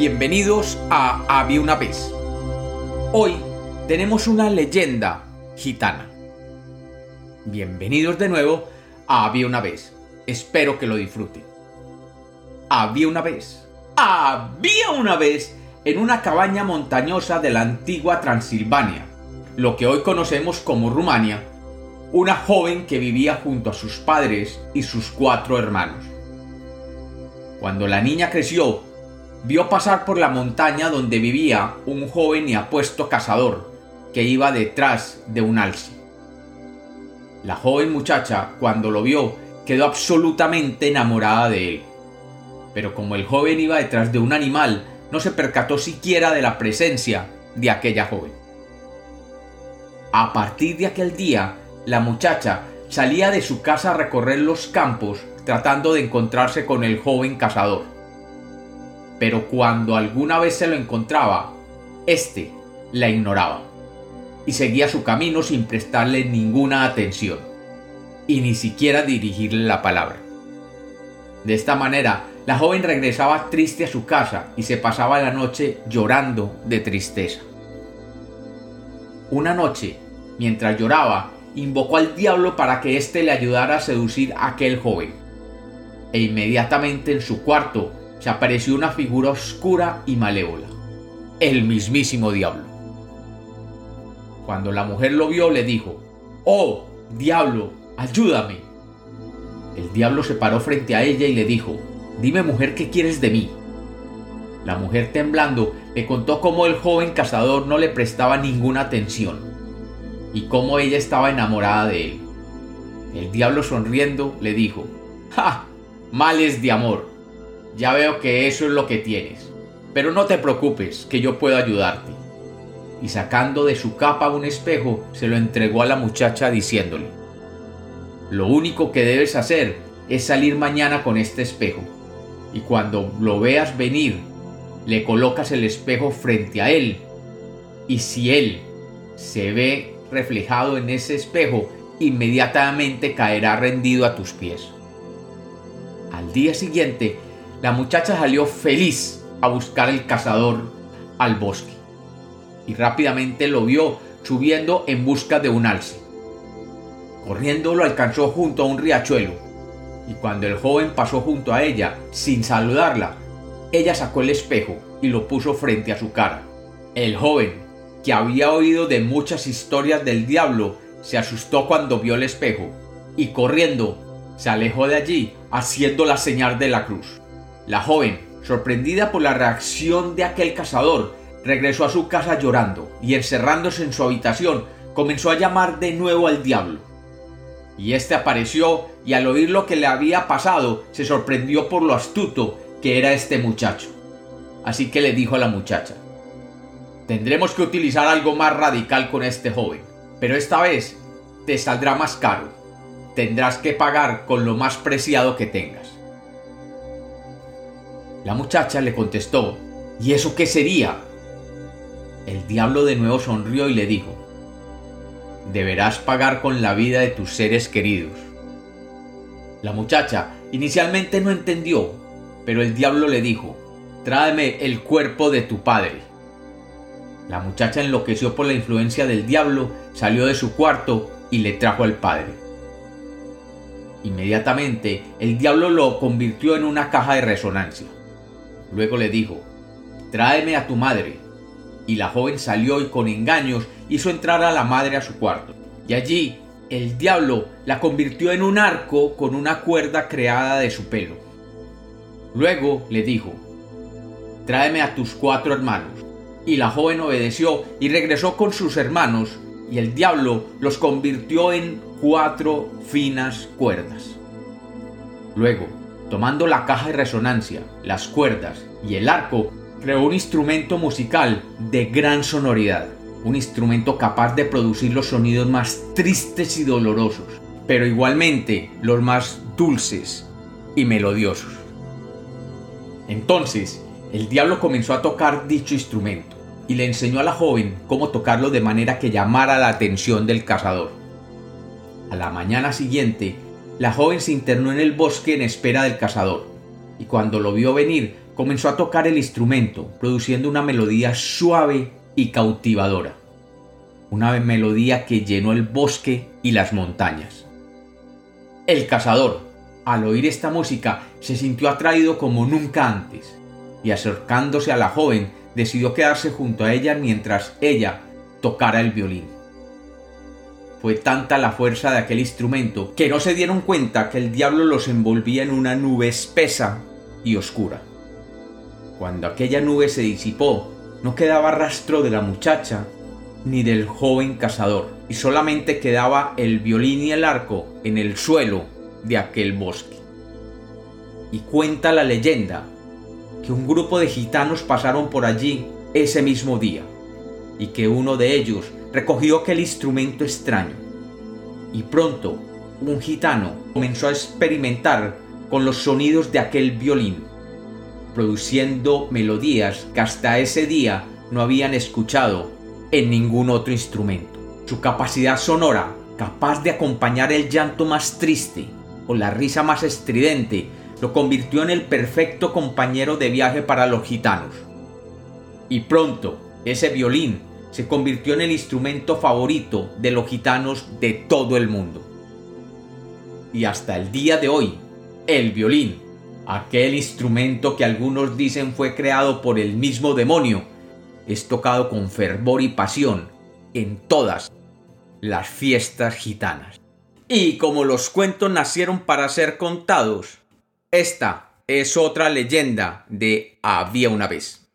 Bienvenidos a Había una vez. Hoy tenemos una leyenda gitana. Bienvenidos de nuevo a Había una vez. Espero que lo disfruten. Había una vez. Había una vez en una cabaña montañosa de la antigua Transilvania, lo que hoy conocemos como Rumania, una joven que vivía junto a sus padres y sus cuatro hermanos. Cuando la niña creció, vio pasar por la montaña donde vivía un joven y apuesto cazador que iba detrás de un alce. La joven muchacha, cuando lo vio, quedó absolutamente enamorada de él. Pero como el joven iba detrás de un animal, no se percató siquiera de la presencia de aquella joven. A partir de aquel día, la muchacha salía de su casa a recorrer los campos tratando de encontrarse con el joven cazador pero cuando alguna vez se lo encontraba, éste la ignoraba y seguía su camino sin prestarle ninguna atención y ni siquiera dirigirle la palabra. De esta manera, la joven regresaba triste a su casa y se pasaba la noche llorando de tristeza. Una noche, mientras lloraba, invocó al diablo para que éste le ayudara a seducir a aquel joven. E inmediatamente en su cuarto se apareció una figura oscura y malévola, el mismísimo diablo. Cuando la mujer lo vio, le dijo, Oh, diablo, ayúdame. El diablo se paró frente a ella y le dijo, Dime mujer, ¿qué quieres de mí? La mujer temblando le contó cómo el joven cazador no le prestaba ninguna atención y cómo ella estaba enamorada de él. El diablo sonriendo le dijo, ¡Ja! Males de amor. Ya veo que eso es lo que tienes. Pero no te preocupes, que yo puedo ayudarte. Y sacando de su capa un espejo, se lo entregó a la muchacha diciéndole, Lo único que debes hacer es salir mañana con este espejo. Y cuando lo veas venir, le colocas el espejo frente a él. Y si él se ve reflejado en ese espejo, inmediatamente caerá rendido a tus pies. Al día siguiente, la muchacha salió feliz a buscar el cazador al bosque y rápidamente lo vio subiendo en busca de un alce. Corriendo lo alcanzó junto a un riachuelo y cuando el joven pasó junto a ella sin saludarla, ella sacó el espejo y lo puso frente a su cara. El joven, que había oído de muchas historias del diablo, se asustó cuando vio el espejo y corriendo se alejó de allí haciendo la señal de la cruz. La joven, sorprendida por la reacción de aquel cazador, regresó a su casa llorando y encerrándose en su habitación comenzó a llamar de nuevo al diablo. Y éste apareció y al oír lo que le había pasado se sorprendió por lo astuto que era este muchacho. Así que le dijo a la muchacha, tendremos que utilizar algo más radical con este joven, pero esta vez te saldrá más caro. Tendrás que pagar con lo más preciado que tengas. La muchacha le contestó, ¿y eso qué sería? El diablo de nuevo sonrió y le dijo, deberás pagar con la vida de tus seres queridos. La muchacha inicialmente no entendió, pero el diablo le dijo, tráeme el cuerpo de tu padre. La muchacha enloqueció por la influencia del diablo, salió de su cuarto y le trajo al padre. Inmediatamente el diablo lo convirtió en una caja de resonancia. Luego le dijo, tráeme a tu madre. Y la joven salió y con engaños hizo entrar a la madre a su cuarto. Y allí el diablo la convirtió en un arco con una cuerda creada de su pelo. Luego le dijo, tráeme a tus cuatro hermanos. Y la joven obedeció y regresó con sus hermanos, y el diablo los convirtió en cuatro finas cuerdas. Luego tomando la caja de resonancia, las cuerdas y el arco, creó un instrumento musical de gran sonoridad, un instrumento capaz de producir los sonidos más tristes y dolorosos, pero igualmente los más dulces y melodiosos. Entonces, el diablo comenzó a tocar dicho instrumento y le enseñó a la joven cómo tocarlo de manera que llamara la atención del cazador. A la mañana siguiente, la joven se internó en el bosque en espera del cazador, y cuando lo vio venir, comenzó a tocar el instrumento, produciendo una melodía suave y cautivadora. Una melodía que llenó el bosque y las montañas. El cazador, al oír esta música, se sintió atraído como nunca antes, y acercándose a la joven, decidió quedarse junto a ella mientras ella tocara el violín. Fue tanta la fuerza de aquel instrumento que no se dieron cuenta que el diablo los envolvía en una nube espesa y oscura. Cuando aquella nube se disipó, no quedaba rastro de la muchacha ni del joven cazador, y solamente quedaba el violín y el arco en el suelo de aquel bosque. Y cuenta la leyenda que un grupo de gitanos pasaron por allí ese mismo día, y que uno de ellos recogió aquel instrumento extraño. Y pronto un gitano comenzó a experimentar con los sonidos de aquel violín produciendo melodías que hasta ese día no habían escuchado en ningún otro instrumento. Su capacidad sonora, capaz de acompañar el llanto más triste o la risa más estridente, lo convirtió en el perfecto compañero de viaje para los gitanos. Y pronto, ese violín se convirtió en el instrumento favorito de los gitanos de todo el mundo. Y hasta el día de hoy, el violín aquel instrumento que algunos dicen fue creado por el mismo demonio, es tocado con fervor y pasión en todas las fiestas gitanas. Y como los cuentos nacieron para ser contados, esta es otra leyenda de Había una vez.